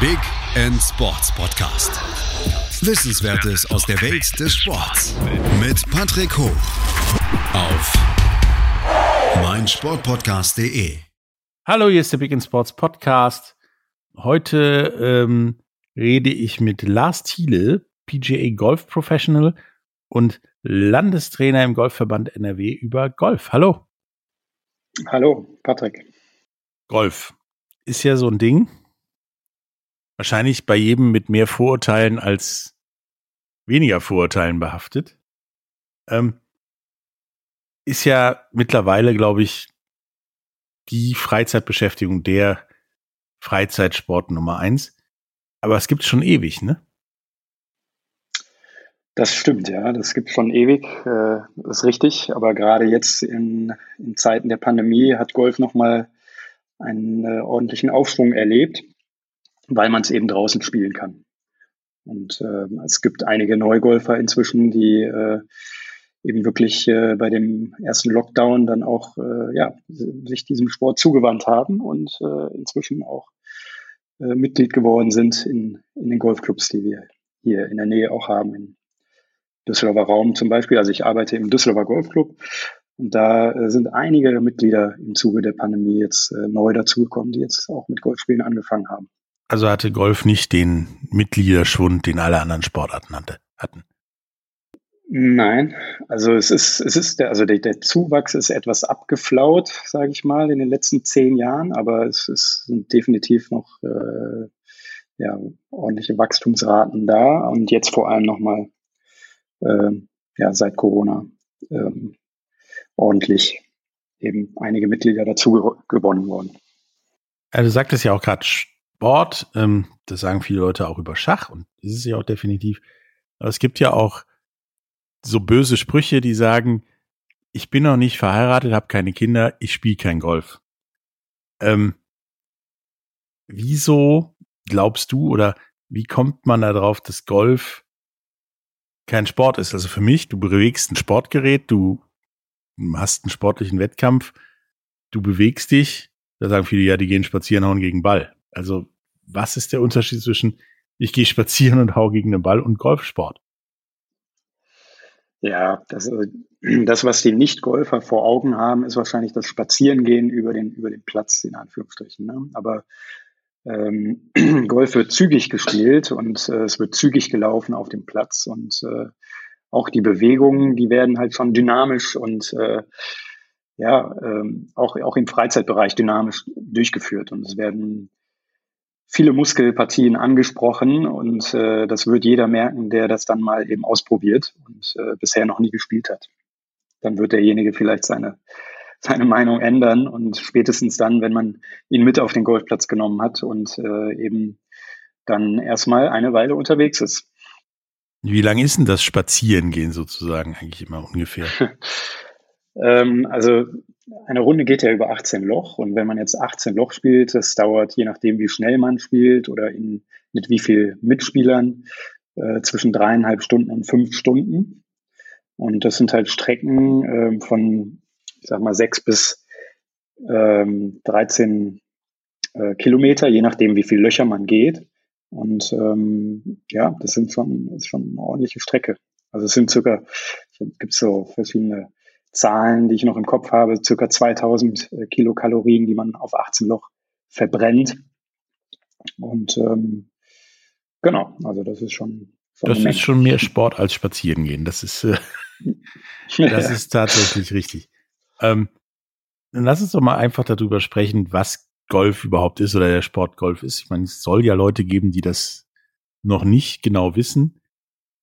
Big End Sports Podcast. Wissenswertes aus der Welt des Sports mit Patrick Hoch auf meinsportpodcast.de. Hallo, hier ist der Big End Sports Podcast. Heute ähm, rede ich mit Lars Thiele, PGA Golf Professional und Landestrainer im Golfverband NRW über Golf. Hallo. Hallo, Patrick. Golf ist ja so ein Ding. Wahrscheinlich bei jedem mit mehr Vorurteilen als weniger Vorurteilen behaftet. Ähm, ist ja mittlerweile, glaube ich, die Freizeitbeschäftigung der Freizeitsport Nummer eins. Aber es gibt schon ewig, ne? Das stimmt, ja. Das gibt schon ewig. Äh, das ist richtig. Aber gerade jetzt in, in Zeiten der Pandemie hat Golf nochmal einen äh, ordentlichen Aufschwung erlebt, weil man es eben draußen spielen kann. Und äh, es gibt einige Neugolfer inzwischen, die äh, eben wirklich äh, bei dem ersten Lockdown dann auch äh, ja, sich diesem Sport zugewandt haben und äh, inzwischen auch äh, Mitglied geworden sind in, in den Golfclubs, die wir hier in der Nähe auch haben, in Düsseldorfer Raum zum Beispiel. Also ich arbeite im Düsseldorfer Golfclub und da äh, sind einige Mitglieder im Zuge der Pandemie jetzt äh, neu dazugekommen, die jetzt auch mit Golfspielen angefangen haben. Also hatte Golf nicht den Mitgliederschwund, den alle anderen Sportarten hatte, hatten? Nein, also es ist, es ist der, also der, der Zuwachs ist etwas abgeflaut, sage ich mal, in den letzten zehn Jahren, aber es ist, sind definitiv noch äh, ja, ordentliche Wachstumsraten da und jetzt vor allem nochmal äh, ja, seit Corona ähm, ordentlich eben einige Mitglieder dazu gewonnen worden. Ja, du sagtest ja auch gerade Sport, ähm, das sagen viele Leute auch über Schach und das ist ja auch definitiv. Aber es gibt ja auch so böse Sprüche, die sagen, ich bin noch nicht verheiratet, habe keine Kinder, ich spiele kein Golf. Ähm, wieso glaubst du oder wie kommt man darauf, dass Golf kein Sport ist? Also für mich, du bewegst ein Sportgerät, du hast einen sportlichen Wettkampf, du bewegst dich, da sagen viele, ja, die gehen spazieren, hauen gegen Ball. Also was ist der Unterschied zwischen ich gehe spazieren und hau gegen den Ball und Golfsport? Ja, das, äh, das, was die Nicht-Golfer vor Augen haben, ist wahrscheinlich das Spazierengehen über den, über den Platz, in Anführungsstrichen. Ne? Aber ähm, Golf wird zügig gespielt und äh, es wird zügig gelaufen auf dem Platz und äh, auch die Bewegungen, die werden halt schon dynamisch und äh, ja, ähm, auch, auch im Freizeitbereich dynamisch durchgeführt. Und es werden viele Muskelpartien angesprochen und äh, das wird jeder merken, der das dann mal eben ausprobiert und äh, bisher noch nie gespielt hat. Dann wird derjenige vielleicht seine, seine Meinung ändern und spätestens dann, wenn man ihn mit auf den Golfplatz genommen hat und äh, eben dann erstmal eine Weile unterwegs ist. Wie lang ist denn das Spazierengehen sozusagen eigentlich immer ungefähr? ähm, also eine Runde geht ja über 18 Loch und wenn man jetzt 18 Loch spielt, das dauert je nachdem, wie schnell man spielt oder in, mit wie viel Mitspielern äh, zwischen dreieinhalb Stunden und fünf Stunden. Und das sind halt Strecken äh, von, ich sag mal, sechs bis ähm, 13 äh, Kilometer, je nachdem, wie viele Löcher man geht. Und ähm, ja, das sind schon, ist schon eine ordentliche Strecke. Also es sind circa, gibt so verschiedene Zahlen, die ich noch im Kopf habe, circa 2000 äh, Kilokalorien, die man auf 18 Loch verbrennt. Und ähm, genau, also das ist schon. das ist schon mehr Sport als spazieren gehen. Das ist, äh, das ist tatsächlich richtig. Ähm, dann lass uns doch mal einfach darüber sprechen, was Golf überhaupt ist oder der Sport Golf ist. Ich meine, es soll ja Leute geben, die das noch nicht genau wissen.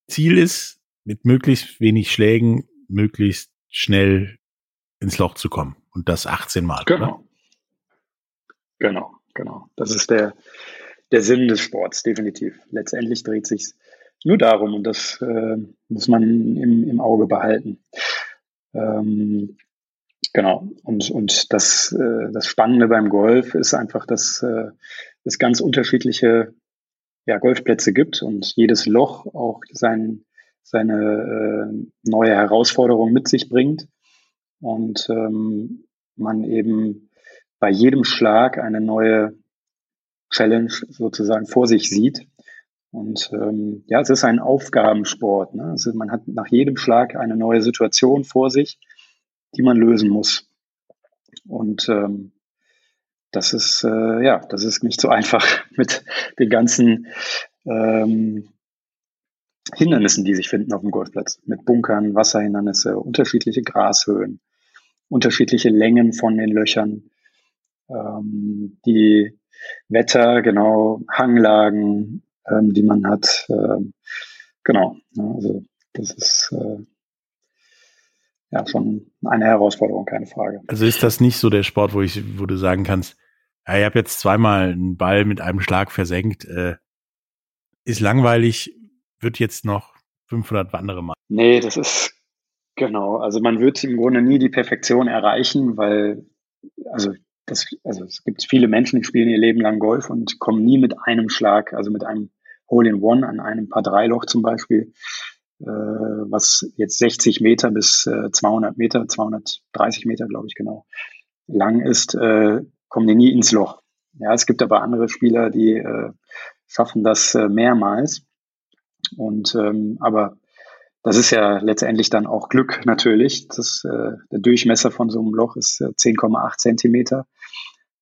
Ziel ist, mit möglichst wenig Schlägen möglichst schnell ins Loch zu kommen. Und das 18 Mal. Genau. Oder? Genau, genau. Das ist der, der Sinn des Sports, definitiv. Letztendlich dreht sich nur darum und das äh, muss man im, im Auge behalten. Ähm, Genau. Und, und das, äh, das Spannende beim Golf ist einfach, dass äh, es ganz unterschiedliche ja, Golfplätze gibt und jedes Loch auch sein, seine äh, neue Herausforderung mit sich bringt. Und ähm, man eben bei jedem Schlag eine neue Challenge sozusagen vor sich sieht. Und ähm, ja, es ist ein Aufgabensport. Ne? Also man hat nach jedem Schlag eine neue Situation vor sich, die man lösen muss. Und ähm, das ist äh, ja, das ist nicht so einfach mit den ganzen ähm, Hindernissen, die sich finden auf dem Golfplatz. Mit Bunkern, Wasserhindernisse, unterschiedliche Grashöhen, unterschiedliche Längen von den Löchern, ähm, die Wetter, genau, Hanglagen, ähm, die man hat. Ähm, genau, also das ist äh, ja schon eine Herausforderung, keine Frage. Also ist das nicht so der Sport, wo ich, wo du sagen kannst, ja, ich habe jetzt zweimal einen Ball mit einem Schlag versenkt, äh, ist langweilig, wird jetzt noch 500 andere machen. Nee, das ist genau. Also man wird im Grunde nie die Perfektion erreichen, weil also das, also es gibt viele Menschen, die spielen ihr Leben lang Golf und kommen nie mit einem Schlag, also mit einem Hole in One an einem Paar Dreiloch zum Beispiel, äh, was jetzt 60 Meter bis äh, 200 Meter, 230 Meter, glaube ich genau, lang ist, äh, kommen die nie ins Loch. Ja, es gibt aber andere Spieler, die äh, schaffen das äh, mehrmals. Und ähm, aber das ist ja letztendlich dann auch Glück natürlich. Das, äh, der Durchmesser von so einem Loch ist 10,8 äh, Zentimeter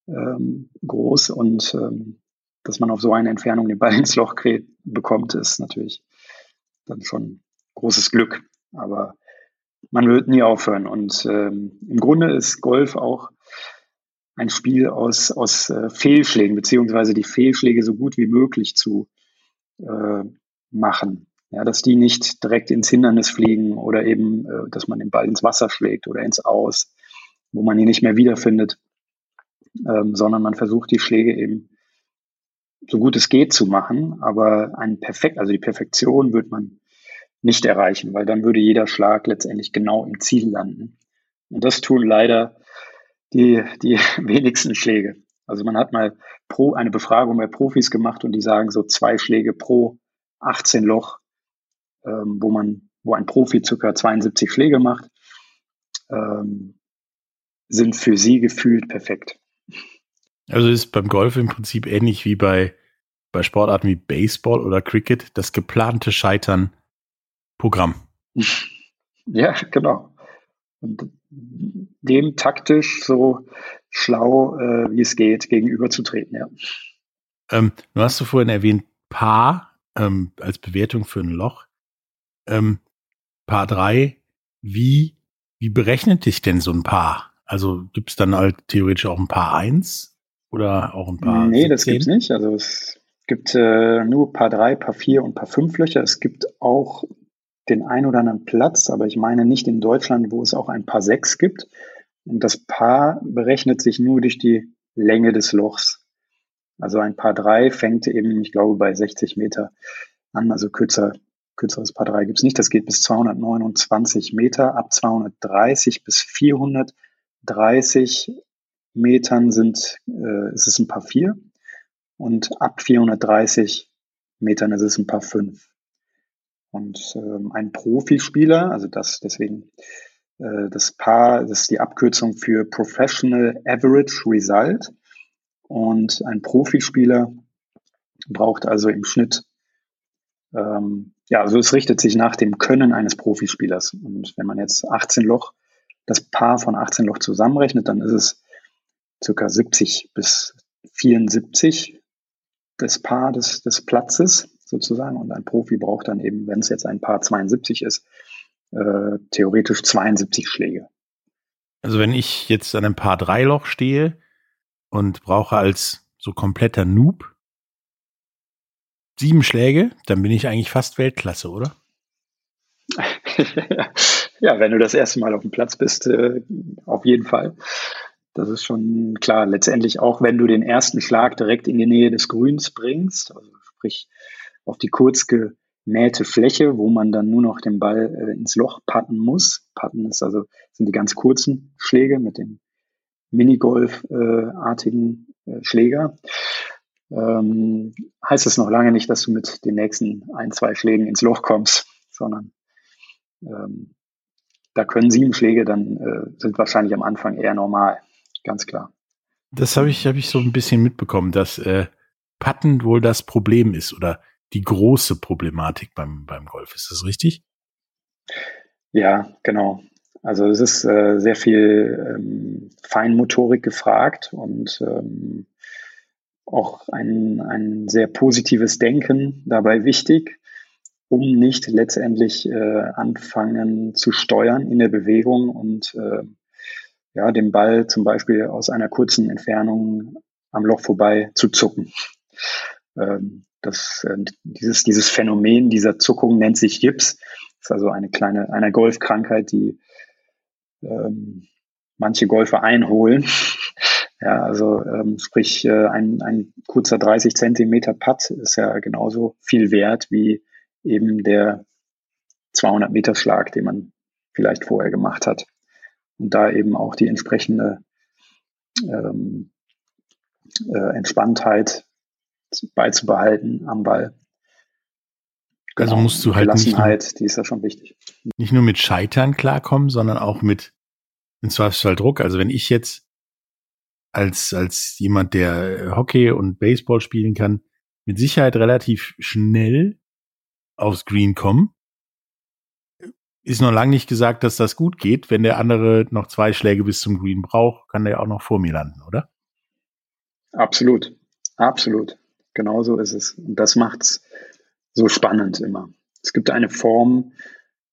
ähm, groß und ähm, dass man auf so eine Entfernung den Ball ins Loch bekommt, ist natürlich dann schon großes Glück. Aber man wird nie aufhören. Und ähm, im Grunde ist Golf auch ein Spiel aus, aus äh, Fehlschlägen, beziehungsweise die Fehlschläge so gut wie möglich zu äh, machen. Ja, dass die nicht direkt ins Hindernis fliegen oder eben, äh, dass man den Ball ins Wasser schlägt oder ins Aus, wo man ihn nicht mehr wiederfindet, ähm, sondern man versucht die Schläge eben so gut es geht zu machen, aber ein perfekt, also die Perfektion wird man nicht erreichen, weil dann würde jeder Schlag letztendlich genau im Ziel landen. Und das tun leider die, die wenigsten Schläge. Also man hat mal pro eine Befragung bei Profis gemacht und die sagen so zwei Schläge pro 18 Loch, ähm, wo man, wo ein Profi circa 72 Schläge macht, ähm, sind für sie gefühlt perfekt. Also ist beim Golf im Prinzip ähnlich wie bei, bei Sportarten wie Baseball oder Cricket, das geplante Scheitern Programm. Ja, genau. Und dem taktisch so schlau, äh, wie es geht, gegenüberzutreten, ja. Ähm, du hast du vorhin erwähnt, Paar ähm, als Bewertung für ein Loch. Ähm, Paar 3, wie, wie berechnet dich denn so ein Paar? Also gibt es dann halt theoretisch auch ein Paar 1 oder auch ein Paar Nee, 17? das gibt es nicht. Also es gibt äh, nur Paar 3, Paar 4 und Paar 5 Löcher. Es gibt auch den ein oder anderen Platz, aber ich meine nicht in Deutschland, wo es auch ein Paar 6 gibt. Und das Paar berechnet sich nur durch die Länge des Lochs. Also ein Paar 3 fängt eben, ich glaube, bei 60 Meter an. Also kürzer, kürzeres Paar 3 gibt es nicht. Das geht bis 229 Meter. Ab 230 bis 430 Metern sind, äh, ist es ein Paar 4. Und ab 430 Metern ist es ein Paar 5. Und ähm, ein Profispieler, also das deswegen äh, das Paar, das ist die Abkürzung für Professional Average Result. Und ein Profispieler braucht also im Schnitt, ähm, ja, also es richtet sich nach dem Können eines Profispielers. Und wenn man jetzt 18 Loch, das Paar von 18 Loch zusammenrechnet, dann ist es circa 70 bis 74 das Paar des, des Platzes sozusagen. Und ein Profi braucht dann eben, wenn es jetzt ein Paar 72 ist, äh, theoretisch 72 Schläge. Also wenn ich jetzt an einem Paar 3 Loch stehe und brauche als so kompletter Noob sieben Schläge, dann bin ich eigentlich fast Weltklasse, oder? ja, wenn du das erste Mal auf dem Platz bist, äh, auf jeden Fall. Das ist schon klar. Letztendlich auch, wenn du den ersten Schlag direkt in die Nähe des Grüns bringst, also sprich auf die kurz gemähte Fläche, wo man dann nur noch den Ball äh, ins Loch patten muss. Patten ist also, sind die ganz kurzen Schläge mit dem Minigolf-artigen äh, Schläger. Ähm, heißt es noch lange nicht, dass du mit den nächsten ein, zwei Schlägen ins Loch kommst, sondern ähm, da können sieben Schläge dann äh, sind wahrscheinlich am Anfang eher normal, ganz klar. Das habe ich, habe ich so ein bisschen mitbekommen, dass äh, Patten wohl das Problem ist oder die große Problematik beim, beim Golf. Ist das richtig? Ja, genau. Also es ist äh, sehr viel ähm, Feinmotorik gefragt und ähm, auch ein, ein sehr positives Denken dabei wichtig, um nicht letztendlich äh, anfangen zu steuern in der Bewegung und äh, ja, den Ball zum Beispiel aus einer kurzen Entfernung am Loch vorbei zu zucken. Ähm, das, äh, dieses, dieses Phänomen dieser Zuckung nennt sich Gips. Das ist also eine kleine, eine Golfkrankheit, die ähm, manche Golfer einholen. Ja, also ähm, sprich, äh, ein, ein kurzer 30 Zentimeter Putt ist ja genauso viel wert wie eben der 200 Meter Schlag, den man vielleicht vorher gemacht hat. Und da eben auch die entsprechende ähm, äh, Entspanntheit beizubehalten am Ball. Genau. Also musst du halt nicht nur, die ist ja schon wichtig. Nicht nur mit Scheitern klarkommen, sondern auch mit im Zweifelsfall Druck. Also wenn ich jetzt als, als jemand, der Hockey und Baseball spielen kann, mit Sicherheit relativ schnell aufs Green komme, ist noch lange nicht gesagt, dass das gut geht. Wenn der andere noch zwei Schläge bis zum Green braucht, kann der auch noch vor mir landen, oder? Absolut. Absolut. Genauso ist es. Und das macht's so spannend immer. Es gibt eine Form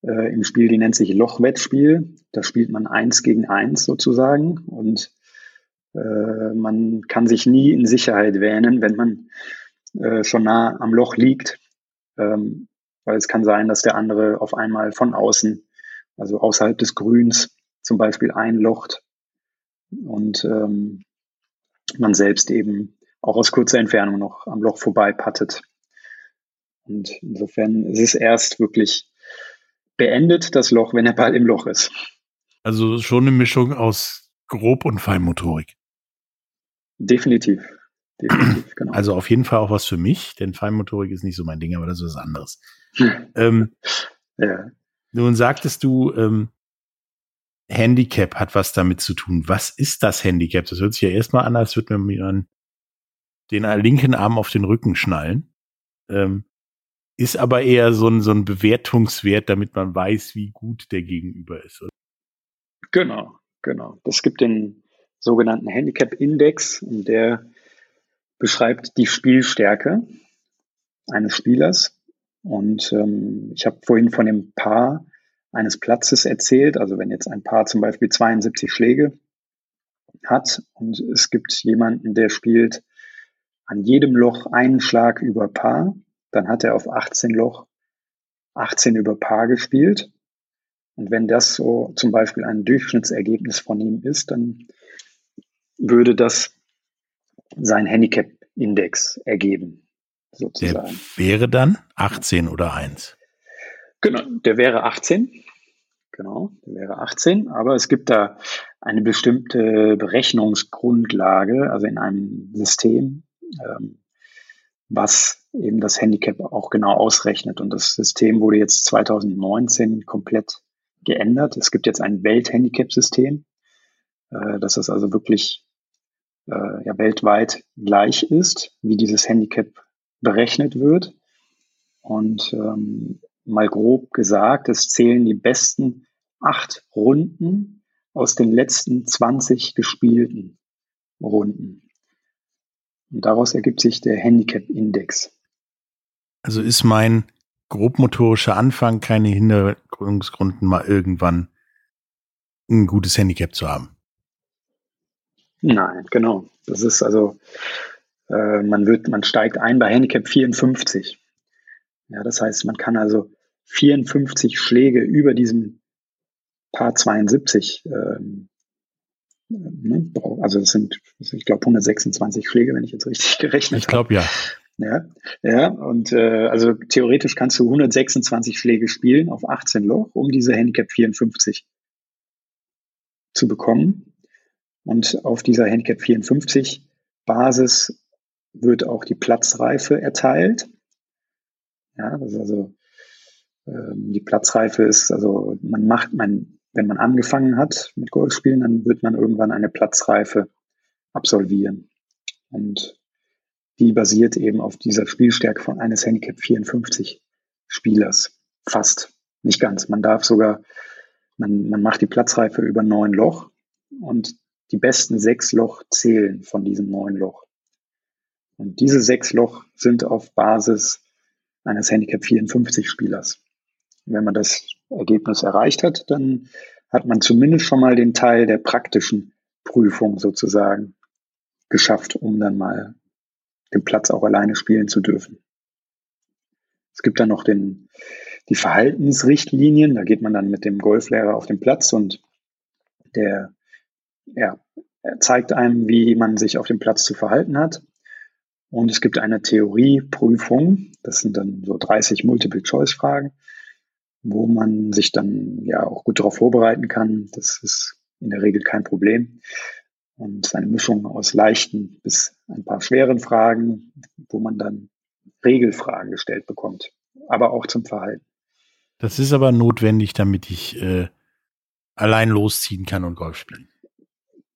äh, im Spiel, die nennt sich Lochwettspiel. Da spielt man eins gegen eins sozusagen und äh, man kann sich nie in Sicherheit wähnen, wenn man äh, schon nah am Loch liegt, ähm, weil es kann sein, dass der andere auf einmal von außen, also außerhalb des Grüns zum Beispiel einlocht und ähm, man selbst eben auch aus kurzer Entfernung noch am Loch vorbei pattet. Und insofern ist es erst wirklich beendet, das Loch, wenn der Ball im Loch ist. Also schon eine Mischung aus Grob- und Feinmotorik. Definitiv. Definitiv genau. Also auf jeden Fall auch was für mich, denn Feinmotorik ist nicht so mein Ding, aber das ist was anderes. ähm, ja. Nun sagtest du, ähm, Handicap hat was damit zu tun. Was ist das Handicap? Das hört sich ja erstmal an, als würde man mir den linken Arm auf den Rücken schnallen. Ähm, ist aber eher so ein, so ein Bewertungswert, damit man weiß, wie gut der Gegenüber ist. Oder? Genau, genau. Es gibt den sogenannten Handicap-Index und der beschreibt die Spielstärke eines Spielers. Und ähm, ich habe vorhin von dem Paar eines Platzes erzählt. Also wenn jetzt ein Paar zum Beispiel 72 Schläge hat und es gibt jemanden, der spielt an jedem Loch einen Schlag über Paar, dann hat er auf 18 Loch 18 über Paar gespielt. Und wenn das so zum Beispiel ein Durchschnittsergebnis von ihm ist, dann würde das sein Handicap-Index ergeben, sozusagen. Der wäre dann 18 oder 1? Genau, der wäre 18. Genau, der wäre 18. Aber es gibt da eine bestimmte Berechnungsgrundlage, also in einem System, ähm, was eben das Handicap auch genau ausrechnet. Und das System wurde jetzt 2019 komplett geändert. Es gibt jetzt ein Welthandicap-System, äh, dass es also wirklich äh, ja, weltweit gleich ist, wie dieses Handicap berechnet wird. Und ähm, mal grob gesagt, es zählen die besten acht Runden aus den letzten 20 gespielten Runden. Und daraus ergibt sich der Handicap-Index. Also ist mein grobmotorischer Anfang keine Hinderungsgründen, mal irgendwann ein gutes Handicap zu haben. Nein, genau. Das ist also, äh, man wird, man steigt ein bei Handicap 54. Ja, das heißt, man kann also 54 Schläge über diesem Paar 72 ähm, ne, also das sind, ich glaube, 126 Schläge, wenn ich jetzt richtig gerechnet habe. Ich glaube, ja. Ja, ja, und äh, also theoretisch kannst du 126 Schläge spielen auf 18 Loch, um diese Handicap 54 zu bekommen. Und auf dieser Handicap 54 Basis wird auch die Platzreife erteilt. Ja, das ist also ähm, die Platzreife ist, also man macht, man wenn man angefangen hat mit Golfspielen, dann wird man irgendwann eine Platzreife absolvieren. Und die basiert eben auf dieser Spielstärke von eines Handicap 54 Spielers. Fast. Nicht ganz. Man darf sogar, man, man macht die Platzreife über neun Loch und die besten sechs Loch zählen von diesem neun Loch. Und diese sechs Loch sind auf Basis eines Handicap 54 Spielers. Wenn man das Ergebnis erreicht hat, dann hat man zumindest schon mal den Teil der praktischen Prüfung sozusagen geschafft, um dann mal den Platz auch alleine spielen zu dürfen. Es gibt dann noch den, die Verhaltensrichtlinien. Da geht man dann mit dem Golflehrer auf den Platz und der ja, zeigt einem, wie man sich auf dem Platz zu verhalten hat. Und es gibt eine Theorieprüfung. Das sind dann so 30 Multiple-Choice-Fragen, wo man sich dann ja auch gut darauf vorbereiten kann. Das ist in der Regel kein Problem. Und eine Mischung aus leichten bis ein paar schweren Fragen, wo man dann Regelfragen gestellt bekommt, aber auch zum Verhalten. Das ist aber notwendig, damit ich äh, allein losziehen kann und Golf spielen.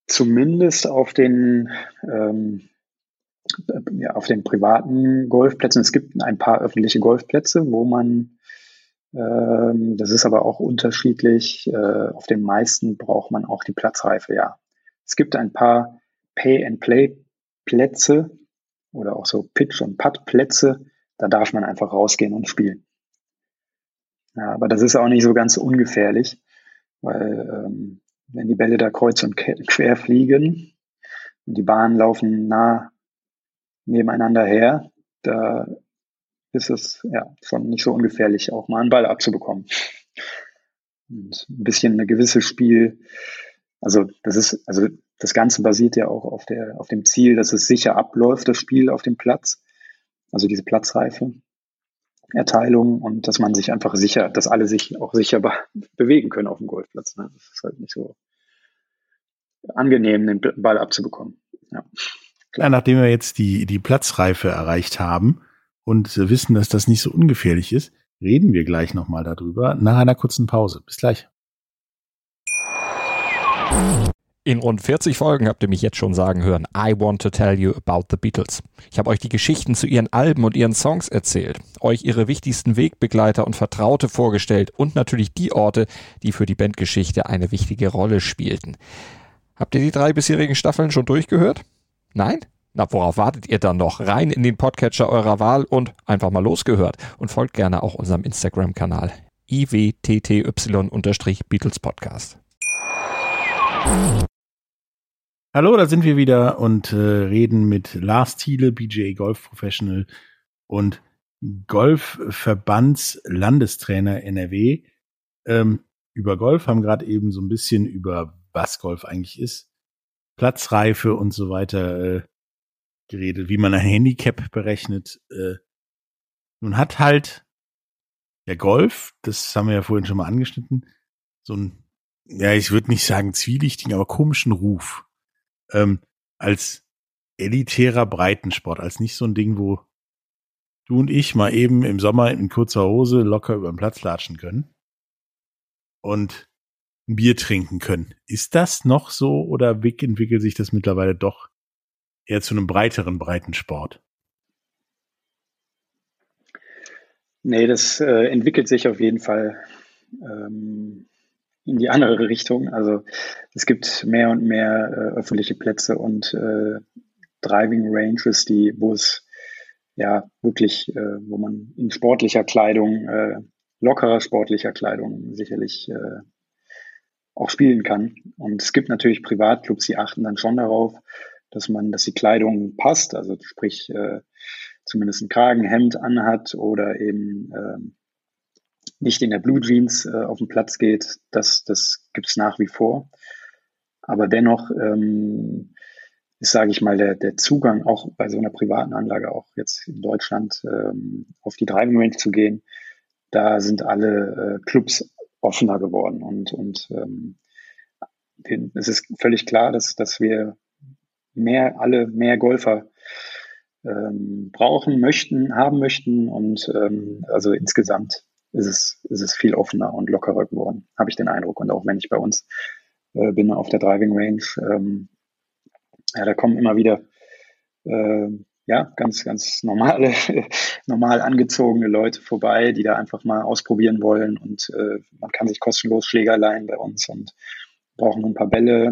Zumindest auf den ähm, ja, auf den privaten Golfplätzen. Es gibt ein paar öffentliche Golfplätze, wo man ähm, das ist aber auch unterschiedlich. Äh, auf den meisten braucht man auch die Platzreife, ja. Es gibt ein paar Pay-and-Play-Plätze oder auch so Pitch- und Putt-Plätze. Da darf man einfach rausgehen und spielen. Ja, aber das ist auch nicht so ganz ungefährlich, weil ähm, wenn die Bälle da kreuz und quer fliegen und die Bahnen laufen nah nebeneinander her, da ist es ja schon nicht so ungefährlich, auch mal einen Ball abzubekommen. Und ein bisschen eine gewisse Spiel, also das ist, also das Ganze basiert ja auch auf der, auf dem Ziel, dass es sicher abläuft, das Spiel auf dem Platz. Also diese Platzreife. Erteilung und dass man sich einfach sicher, dass alle sich auch sicher be bewegen können auf dem Golfplatz. Ne? Das ist halt nicht so angenehm, den Ball abzubekommen. Ja. Klar, nachdem wir jetzt die, die Platzreife erreicht haben und wissen, dass das nicht so ungefährlich ist, reden wir gleich nochmal darüber nach einer kurzen Pause. Bis gleich. In rund 40 Folgen habt ihr mich jetzt schon sagen hören, I want to tell you about the Beatles. Ich habe euch die Geschichten zu ihren Alben und ihren Songs erzählt, euch ihre wichtigsten Wegbegleiter und Vertraute vorgestellt und natürlich die Orte, die für die Bandgeschichte eine wichtige Rolle spielten. Habt ihr die drei bisherigen Staffeln schon durchgehört? Nein? Na, worauf wartet ihr dann noch? Rein in den Podcatcher eurer Wahl und einfach mal losgehört. Und folgt gerne auch unserem Instagram-Kanal iwtty-Beatles Podcast. Hallo, da sind wir wieder und äh, reden mit Lars Thiele, BJA Golf Professional und Golfverbands Landestrainer NRW. Ähm, über Golf haben gerade eben so ein bisschen über was Golf eigentlich ist, Platzreife und so weiter äh, geredet, wie man ein Handicap berechnet. Äh, nun hat halt der Golf, das haben wir ja vorhin schon mal angeschnitten, so ein, ja, ich würde nicht sagen zwielichtigen, aber komischen Ruf ähm, als elitärer Breitensport, als nicht so ein Ding, wo du und ich mal eben im Sommer in kurzer Hose locker über den Platz latschen können und ein Bier trinken können. Ist das noch so oder entwickelt sich das mittlerweile doch eher zu einem breiteren Breitensport? Nee, das äh, entwickelt sich auf jeden Fall ähm, in die andere Richtung. Also es gibt mehr und mehr äh, öffentliche Plätze und äh, Driving Ranges, die, wo es ja wirklich, äh, wo man in sportlicher Kleidung, äh, lockerer sportlicher Kleidung sicherlich äh, auch spielen kann. Und es gibt natürlich Privatclubs, die achten dann schon darauf, dass man, dass die Kleidung passt, also sprich äh, zumindest ein Kragenhemd anhat oder eben äh, nicht in der Blue Jeans äh, auf den Platz geht, das, das gibt es nach wie vor. Aber dennoch ähm, ist, sage ich mal, der, der Zugang auch bei so einer privaten Anlage, auch jetzt in Deutschland, ähm, auf die Driving Range zu gehen, da sind alle äh, Clubs offener geworden. Und, und ähm, es ist völlig klar, dass, dass wir mehr, alle mehr Golfer ähm, brauchen möchten, haben möchten. Und ähm, also insgesamt ist es, ist es viel offener und lockerer geworden, habe ich den Eindruck. Und auch wenn ich bei uns äh, bin auf der Driving Range, ähm, ja, da kommen immer wieder äh, ja, ganz, ganz normale, normal angezogene Leute vorbei, die da einfach mal ausprobieren wollen und äh, man kann sich kostenlos Schläger leihen bei uns und brauchen ein paar Bälle.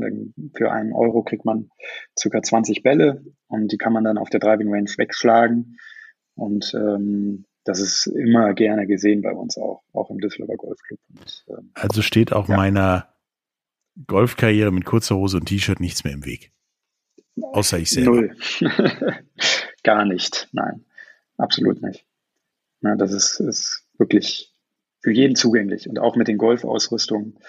Für einen Euro kriegt man circa 20 Bälle und die kann man dann auf der Driving Range wegschlagen. Und ähm, das ist immer gerne gesehen bei uns auch, auch im Düsseldorfer Golfclub. Und, ähm, also steht auch ja. meiner Golfkarriere mit kurzer Hose und T-Shirt nichts mehr im Weg. Außer ich selber. Null. Gar nicht. Nein, absolut nicht. Na, das ist, ist wirklich für jeden zugänglich und auch mit den Golfausrüstungen,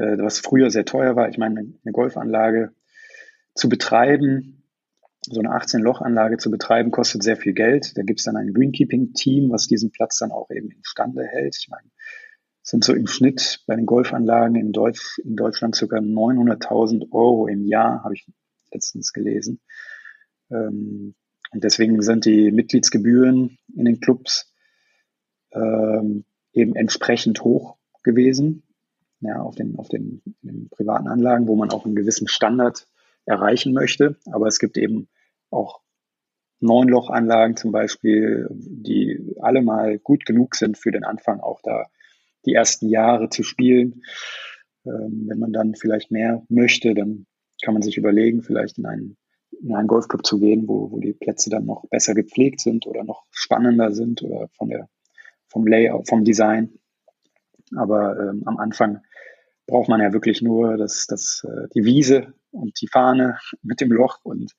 äh, was früher sehr teuer war. Ich meine, eine Golfanlage zu betreiben, so eine 18-Loch-Anlage zu betreiben, kostet sehr viel Geld. Da gibt es dann ein Greenkeeping-Team, was diesen Platz dann auch eben instande hält. Ich meine, sind so im Schnitt bei den Golfanlagen in, Deutsch, in Deutschland ca. 900.000 Euro im Jahr, habe ich letztens gelesen. Ähm, und deswegen sind die Mitgliedsgebühren in den Clubs ähm, eben entsprechend hoch gewesen, ja, auf den, auf den, den privaten Anlagen, wo man auch einen gewissen Standard erreichen möchte. Aber es gibt eben auch Neunlochanlagen zum Beispiel, die alle mal gut genug sind für den Anfang, auch da die ersten Jahre zu spielen. Ähm, wenn man dann vielleicht mehr möchte, dann kann man sich überlegen, vielleicht in einen, in einen Golfclub zu gehen, wo, wo die Plätze dann noch besser gepflegt sind oder noch spannender sind oder von der, vom Layout, vom Design. Aber ähm, am Anfang braucht man ja wirklich nur das, das, äh, die Wiese und die Fahne mit dem Loch und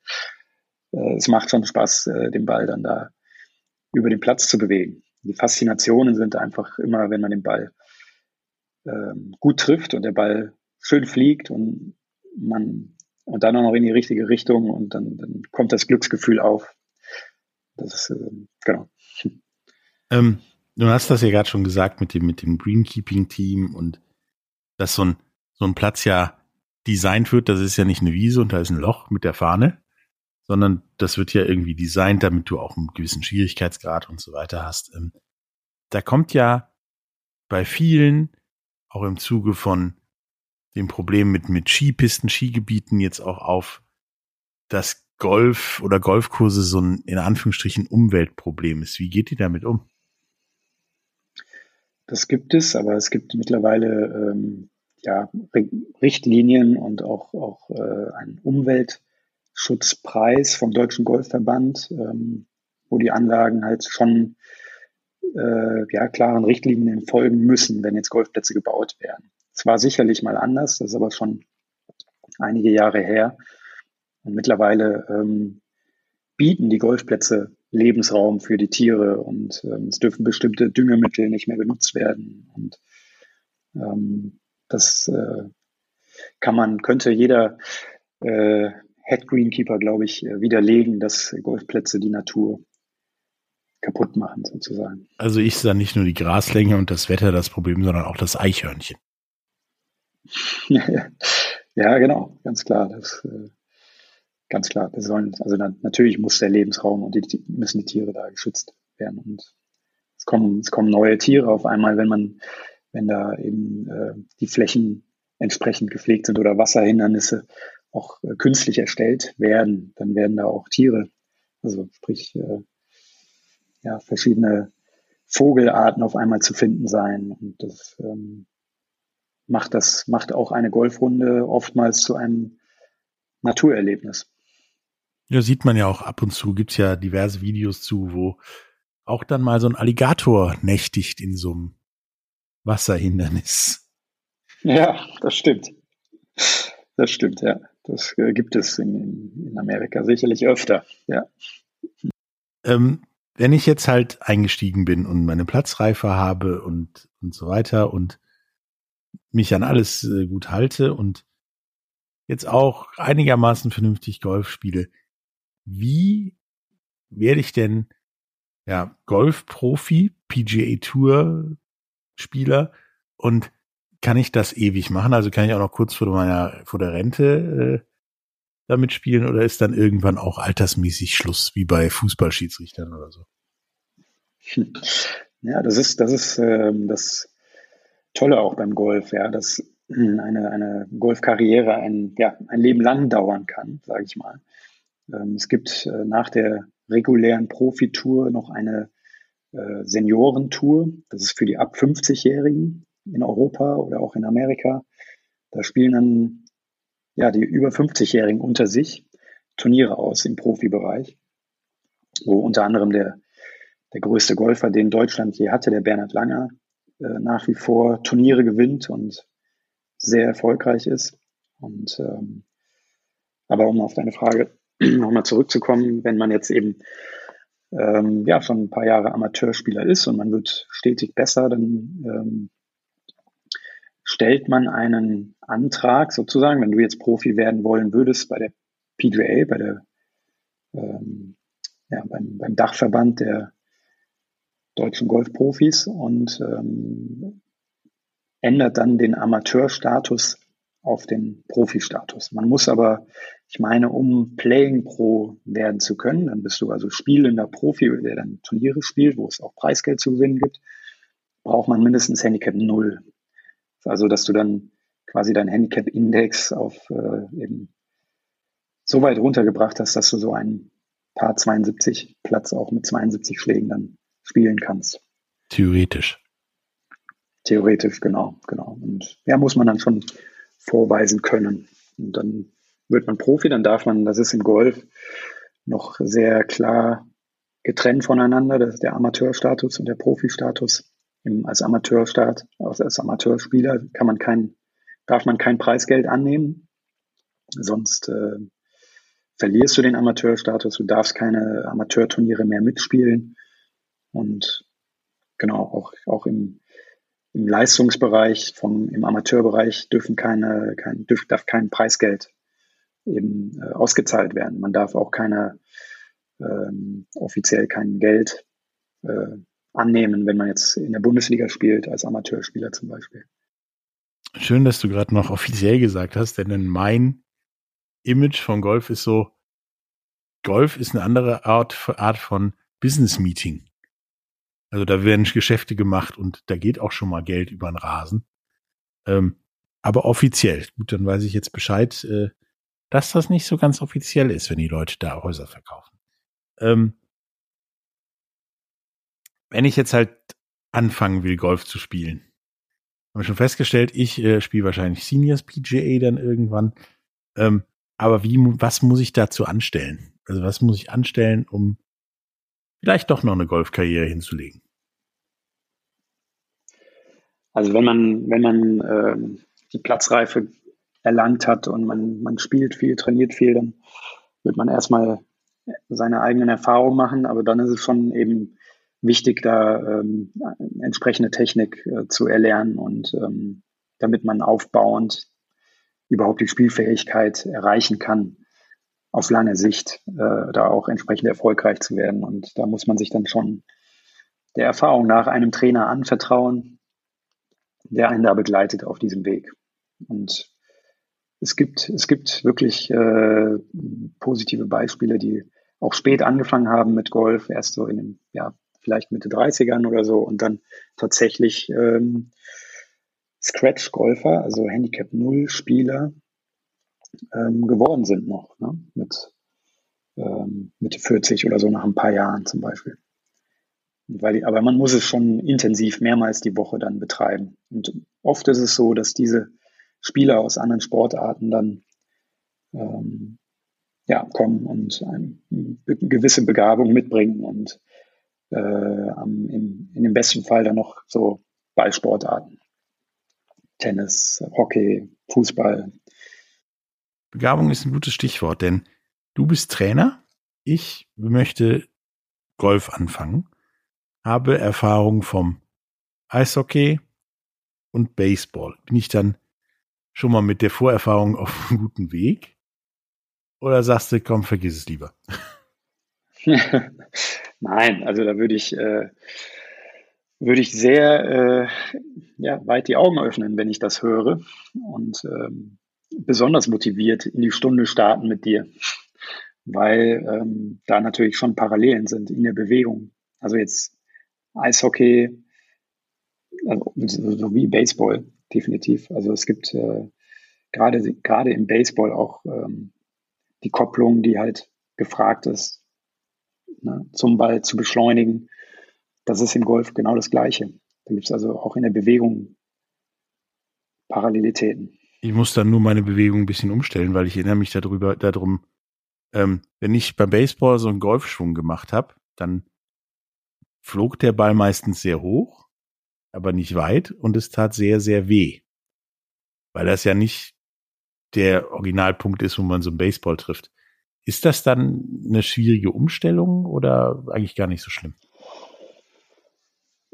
äh, es macht schon Spaß, äh, den Ball dann da über den Platz zu bewegen. Die Faszinationen sind einfach immer, wenn man den Ball ähm, gut trifft und der Ball schön fliegt und man und dann auch noch in die richtige Richtung und dann, dann kommt das Glücksgefühl auf. Das ist, äh, genau. Ähm, du hast das ja gerade schon gesagt mit dem, mit dem Greenkeeping-Team und dass so ein, so ein Platz ja designt wird. Das ist ja nicht eine Wiese und da ist ein Loch mit der Fahne, sondern das wird ja irgendwie designt, damit du auch einen gewissen Schwierigkeitsgrad und so weiter hast. Ähm, da kommt ja bei vielen, auch im Zuge von dem Problem mit, mit Skipisten, Skigebieten jetzt auch auf, dass Golf oder Golfkurse so ein in Anführungsstrichen Umweltproblem ist. Wie geht ihr damit um? Das gibt es, aber es gibt mittlerweile ähm, ja, Richtlinien und auch, auch äh, einen Umweltschutzpreis vom Deutschen Golfverband, ähm, wo die Anlagen halt schon äh, ja, klaren Richtlinien folgen müssen, wenn jetzt Golfplätze gebaut werden. Es war sicherlich mal anders, das ist aber schon einige Jahre her. Und mittlerweile ähm, bieten die Golfplätze Lebensraum für die Tiere und ähm, es dürfen bestimmte Düngemittel nicht mehr benutzt werden. Und ähm, das äh, kann man, könnte jeder äh, Head Greenkeeper, glaube ich, äh, widerlegen, dass Golfplätze die Natur kaputt machen, sozusagen. Also ist da nicht nur die Graslänge und das Wetter das Problem, sondern auch das Eichhörnchen. ja, genau, ganz klar. Das, äh, ganz klar. Das sollen, also na, natürlich muss der Lebensraum und die, müssen die Tiere da geschützt werden. Und es kommen, es kommen neue Tiere auf einmal, wenn man, wenn da eben äh, die Flächen entsprechend gepflegt sind oder Wasserhindernisse auch äh, künstlich erstellt werden, dann werden da auch Tiere, also sprich äh, ja, verschiedene Vogelarten auf einmal zu finden sein. Und das ähm, macht das, macht auch eine Golfrunde oftmals zu einem Naturerlebnis. Ja, sieht man ja auch ab und zu, gibt's ja diverse Videos zu, wo auch dann mal so ein Alligator nächtigt in so einem Wasserhindernis. Ja, das stimmt. Das stimmt, ja. Das äh, gibt es in, in Amerika sicherlich öfter, ja. Ähm, wenn ich jetzt halt eingestiegen bin und meine Platzreife habe und, und so weiter und mich an alles äh, gut halte und jetzt auch einigermaßen vernünftig Golf spiele, wie werde ich denn ja Golfprofi, PGA Tour Spieler und kann ich das ewig machen? Also kann ich auch noch kurz vor meiner vor der Rente äh, damit spielen oder ist dann irgendwann auch altersmäßig Schluss wie bei Fußballschiedsrichtern oder so? Ja, das ist das ist ähm, das Tolle auch beim Golf, ja, dass eine, eine Golfkarriere ein, ja, ein Leben lang dauern kann, sage ich mal. Ähm, es gibt äh, nach der regulären Profitour noch eine äh, Seniorentour. Das ist für die ab 50-Jährigen in Europa oder auch in Amerika. Da spielen dann ja die über 50-Jährigen unter sich Turniere aus im Profibereich, wo unter anderem der, der größte Golfer, den Deutschland je hatte, der Bernhard Langer, äh, nach wie vor Turniere gewinnt und sehr erfolgreich ist. Und ähm, aber um auf deine Frage nochmal zurückzukommen, wenn man jetzt eben ähm, ja schon ein paar Jahre Amateurspieler ist und man wird stetig besser, dann ähm, stellt man einen Antrag sozusagen, wenn du jetzt Profi werden wollen würdest bei der PGA, bei der ähm, ja, beim, beim Dachverband der deutschen Golfprofis und ähm, ändert dann den Amateurstatus auf den Profi-Status. Man muss aber, ich meine, um Playing Pro werden zu können, dann bist du also spielender Profi, der dann Turniere spielt, wo es auch Preisgeld zu gewinnen gibt, braucht man mindestens Handicap 0. Also, dass du dann quasi dein Handicap-Index auf äh, eben so weit runtergebracht hast, dass du so einen Paar 72 Platz auch mit 72 Schlägen dann spielen kannst. Theoretisch. Theoretisch, genau, genau. Und ja, muss man dann schon vorweisen können. Und dann wird man Profi, dann darf man, das ist im Golf noch sehr klar getrennt voneinander, das ist der Amateurstatus und der Profistatus. Als Amateurstaat, als Amateurspieler kann man kein, darf man kein Preisgeld annehmen. Sonst äh, verlierst du den Amateurstatus, du darfst keine Amateurturniere mehr mitspielen. Und genau, auch, auch im im Leistungsbereich, vom, im Amateurbereich dürfen keine, kein, dürf, darf kein Preisgeld eben äh, ausgezahlt werden. Man darf auch keine, ähm, offiziell kein Geld äh, annehmen, wenn man jetzt in der Bundesliga spielt, als Amateurspieler zum Beispiel. Schön, dass du gerade noch offiziell gesagt hast, denn mein Image von Golf ist so, Golf ist eine andere Art, Art von Business Meeting. Also da werden Geschäfte gemacht und da geht auch schon mal Geld über den Rasen. Ähm, aber offiziell. Gut, dann weiß ich jetzt Bescheid, äh, dass das nicht so ganz offiziell ist, wenn die Leute da Häuser verkaufen. Ähm, wenn ich jetzt halt anfangen will, Golf zu spielen, haben wir schon festgestellt, ich äh, spiele wahrscheinlich Seniors PGA dann irgendwann. Ähm, aber wie, was muss ich dazu anstellen? Also was muss ich anstellen, um vielleicht doch noch eine Golfkarriere hinzulegen? Also wenn man, wenn man äh, die Platzreife erlangt hat und man, man spielt viel, trainiert viel, dann wird man erstmal seine eigenen Erfahrungen machen, aber dann ist es schon eben wichtig, da ähm, entsprechende Technik äh, zu erlernen und ähm, damit man aufbauend überhaupt die Spielfähigkeit erreichen kann, auf lange Sicht äh, da auch entsprechend erfolgreich zu werden. Und da muss man sich dann schon der Erfahrung nach einem Trainer anvertrauen, der einen da begleitet auf diesem Weg. Und es gibt, es gibt wirklich äh, positive Beispiele, die auch spät angefangen haben mit Golf, erst so in den, ja, vielleicht Mitte 30ern oder so und dann tatsächlich ähm, Scratch-Golfer, also Handicap Null Spieler ähm, geworden sind noch, ne? mit ähm, Mitte 40 oder so nach ein paar Jahren zum Beispiel. Weil, aber man muss es schon intensiv mehrmals die Woche dann betreiben. Und oft ist es so, dass diese Spieler aus anderen Sportarten dann ähm, ja, kommen und eine gewisse Begabung mitbringen und äh, am, im, in dem besten Fall dann noch so Ballsportarten. Tennis, Hockey, Fußball. Begabung ist ein gutes Stichwort, denn du bist Trainer. Ich möchte Golf anfangen, habe Erfahrung vom Eishockey und Baseball. Bin ich dann schon mal mit der Vorerfahrung auf einem guten Weg? Oder sagst du, komm, vergiss es lieber? Nein, also da würde ich, äh, würde ich sehr äh, ja, weit die Augen öffnen, wenn ich das höre und ähm, besonders motiviert in die Stunde starten mit dir, weil ähm, da natürlich schon Parallelen sind in der Bewegung. Also jetzt Eishockey, also, so wie Baseball, definitiv. Also es gibt äh, gerade gerade im Baseball auch ähm, die Kopplung, die halt gefragt ist, ne, zum Ball zu beschleunigen. Das ist im Golf genau das Gleiche. Da gibt es also auch in der Bewegung Parallelitäten. Ich muss dann nur meine Bewegung ein bisschen umstellen, weil ich erinnere mich darüber, darum, ähm, wenn ich beim Baseball so einen Golfschwung gemacht habe, dann flog der Ball meistens sehr hoch, aber nicht weit und es tat sehr, sehr weh. Weil das ja nicht der Originalpunkt ist, wo man so einen Baseball trifft. Ist das dann eine schwierige Umstellung oder eigentlich gar nicht so schlimm?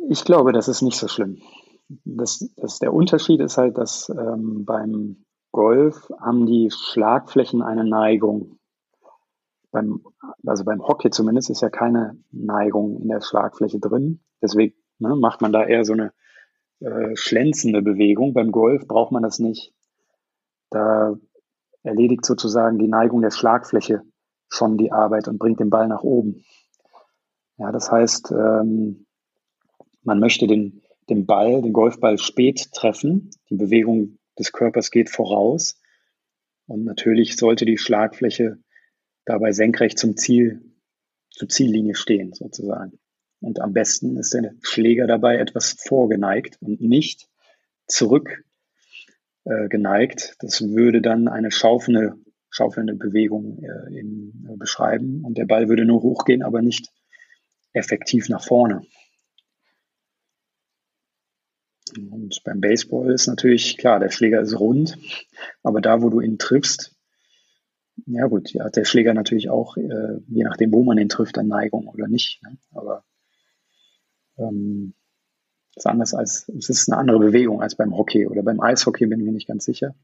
Ich glaube, das ist nicht so schlimm. Das, das, der Unterschied ist halt, dass ähm, beim Golf haben die Schlagflächen eine Neigung. Beim, also beim Hockey zumindest ist ja keine Neigung in der Schlagfläche drin. Deswegen ne, macht man da eher so eine äh, schlänzende Bewegung. Beim Golf braucht man das nicht. Da erledigt sozusagen die Neigung der Schlagfläche schon die Arbeit und bringt den Ball nach oben. Ja, das heißt, ähm, man möchte den, den Ball, den Golfball spät treffen. Die Bewegung des Körpers geht voraus. Und natürlich sollte die Schlagfläche dabei senkrecht zum Ziel, zur Ziellinie stehen, sozusagen. Und am besten ist der Schläger dabei etwas vorgeneigt und nicht zurück äh, geneigt. Das würde dann eine schaufelnde, schaufelnde Bewegung äh, in, äh, beschreiben und der Ball würde nur hochgehen, aber nicht effektiv nach vorne. Und beim Baseball ist natürlich klar, der Schläger ist rund, aber da, wo du ihn triffst, ja gut, ja, hat der Schläger natürlich auch, äh, je nachdem, wo man ihn trifft, eine Neigung oder nicht. Ne? Aber ähm, ist anders als, es ist eine andere Bewegung als beim Hockey oder beim Eishockey bin ich mir nicht ganz sicher.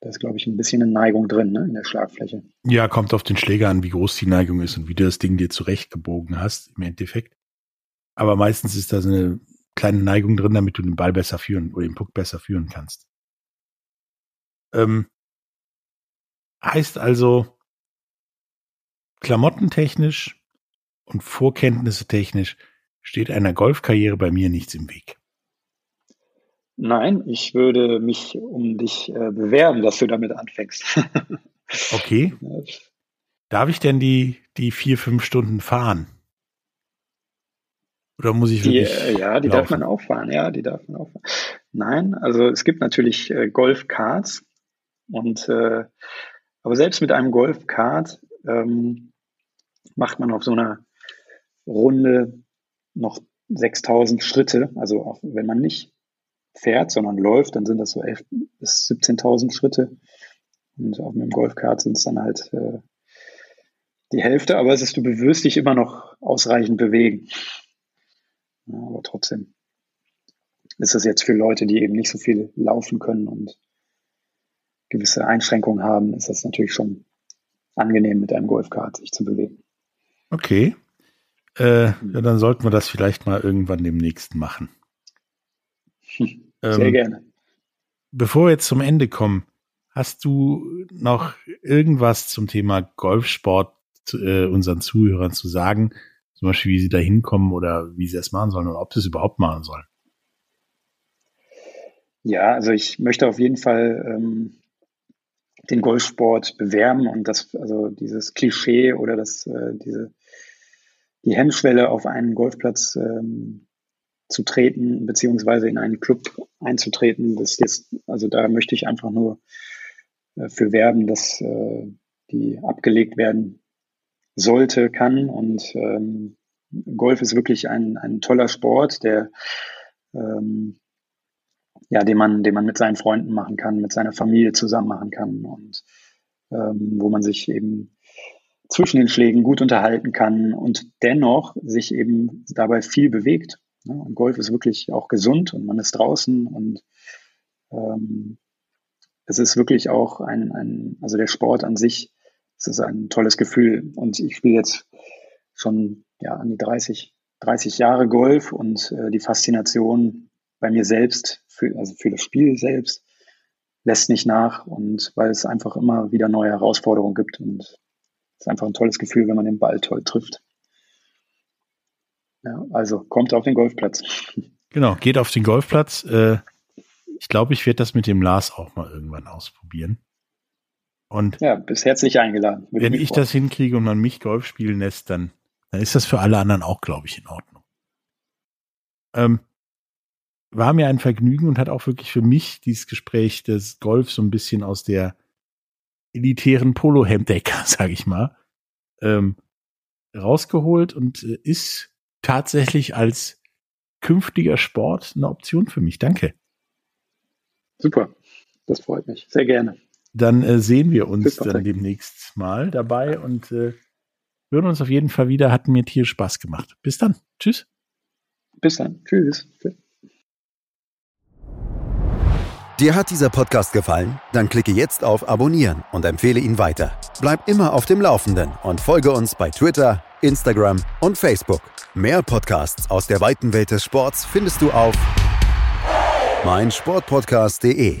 Da ist, glaube ich, ein bisschen eine Neigung drin, ne, in der Schlagfläche. Ja, kommt auf den Schläger an, wie groß die Neigung ist und wie du das Ding dir zurechtgebogen hast, im Endeffekt. Aber meistens ist da so eine kleine Neigung drin, damit du den Ball besser führen oder den Puck besser führen kannst. Ähm, heißt also, klamottentechnisch und Vorkenntnisse technisch steht einer Golfkarriere bei mir nichts im Weg. Nein, ich würde mich um dich äh, bewerben, dass du damit anfängst. okay. Darf ich denn die, die vier, fünf Stunden fahren? Oder muss ich wirklich? Die, äh, ja, die laufen? darf man auch fahren, ja, die darf man auch fahren. Nein, also es gibt natürlich äh, Golfkarts und äh, aber selbst mit einem Golfkart ähm, macht man auf so einer Runde noch 6000 Schritte. Also auch wenn man nicht fährt, sondern läuft, dann sind das so 11 bis 17.000 Schritte. Und auf einem Golfkart sind es dann halt äh, die Hälfte, aber es ist, du bewirst dich immer noch ausreichend bewegen. Ja, aber trotzdem ist das jetzt für Leute, die eben nicht so viel laufen können und gewisse Einschränkungen haben, ist das natürlich schon angenehm, mit einem Golfkart sich zu bewegen. Okay. Äh, ja, dann sollten wir das vielleicht mal irgendwann demnächst machen. Sehr ähm, gerne. Bevor wir jetzt zum Ende kommen, hast du noch irgendwas zum Thema Golfsport äh, unseren Zuhörern zu sagen? Zum Beispiel, wie sie da hinkommen oder wie sie das machen sollen oder ob sie es überhaupt machen sollen? Ja, also ich möchte auf jeden Fall ähm, den Golfsport bewerben und das, also dieses Klischee oder das, äh, diese die Hemmschwelle auf einen Golfplatz ähm, zu treten, beziehungsweise in einen Club einzutreten, das jetzt, also da möchte ich einfach nur äh, für werben, dass äh, die abgelegt werden sollte, kann. Und ähm, Golf ist wirklich ein, ein toller Sport, der ähm, ja, den man, den man mit seinen Freunden machen kann, mit seiner Familie zusammen machen kann und ähm, wo man sich eben zwischen den Schlägen gut unterhalten kann und dennoch sich eben dabei viel bewegt. Und Golf ist wirklich auch gesund und man ist draußen und ähm, es ist wirklich auch ein, ein, also der Sport an sich, es ist ein tolles Gefühl. Und ich spiele jetzt schon ja, an die 30, 30 Jahre Golf und äh, die Faszination bei mir selbst, für, also für das Spiel selbst, lässt nicht nach und weil es einfach immer wieder neue Herausforderungen gibt und ist einfach ein tolles Gefühl, wenn man den Ball toll trifft. Ja, also kommt auf den Golfplatz. Genau, geht auf den Golfplatz. Äh, ich glaube, ich werde das mit dem Lars auch mal irgendwann ausprobieren. Und ja, bist herzlich eingeladen. Wenn ich das hinkriege und man mich Golf spielen lässt, dann, dann ist das für alle anderen auch, glaube ich, in Ordnung. Ähm, war mir ein Vergnügen und hat auch wirklich für mich dieses Gespräch des Golf so ein bisschen aus der elitären Polo-Hemdecker, sage ich mal, ähm, rausgeholt und äh, ist tatsächlich als künftiger Sport eine Option für mich. Danke. Super, das freut mich. Sehr gerne. Dann äh, sehen wir uns dann demnächst mal dabei und äh, hören uns auf jeden Fall wieder. Hat mir Tier Spaß gemacht. Bis dann. Tschüss. Bis dann. Tschüss. Dir hat dieser Podcast gefallen? Dann klicke jetzt auf Abonnieren und empfehle ihn weiter. Bleib immer auf dem Laufenden und folge uns bei Twitter, Instagram und Facebook. Mehr Podcasts aus der weiten Welt des Sports findest du auf meinsportpodcast.de.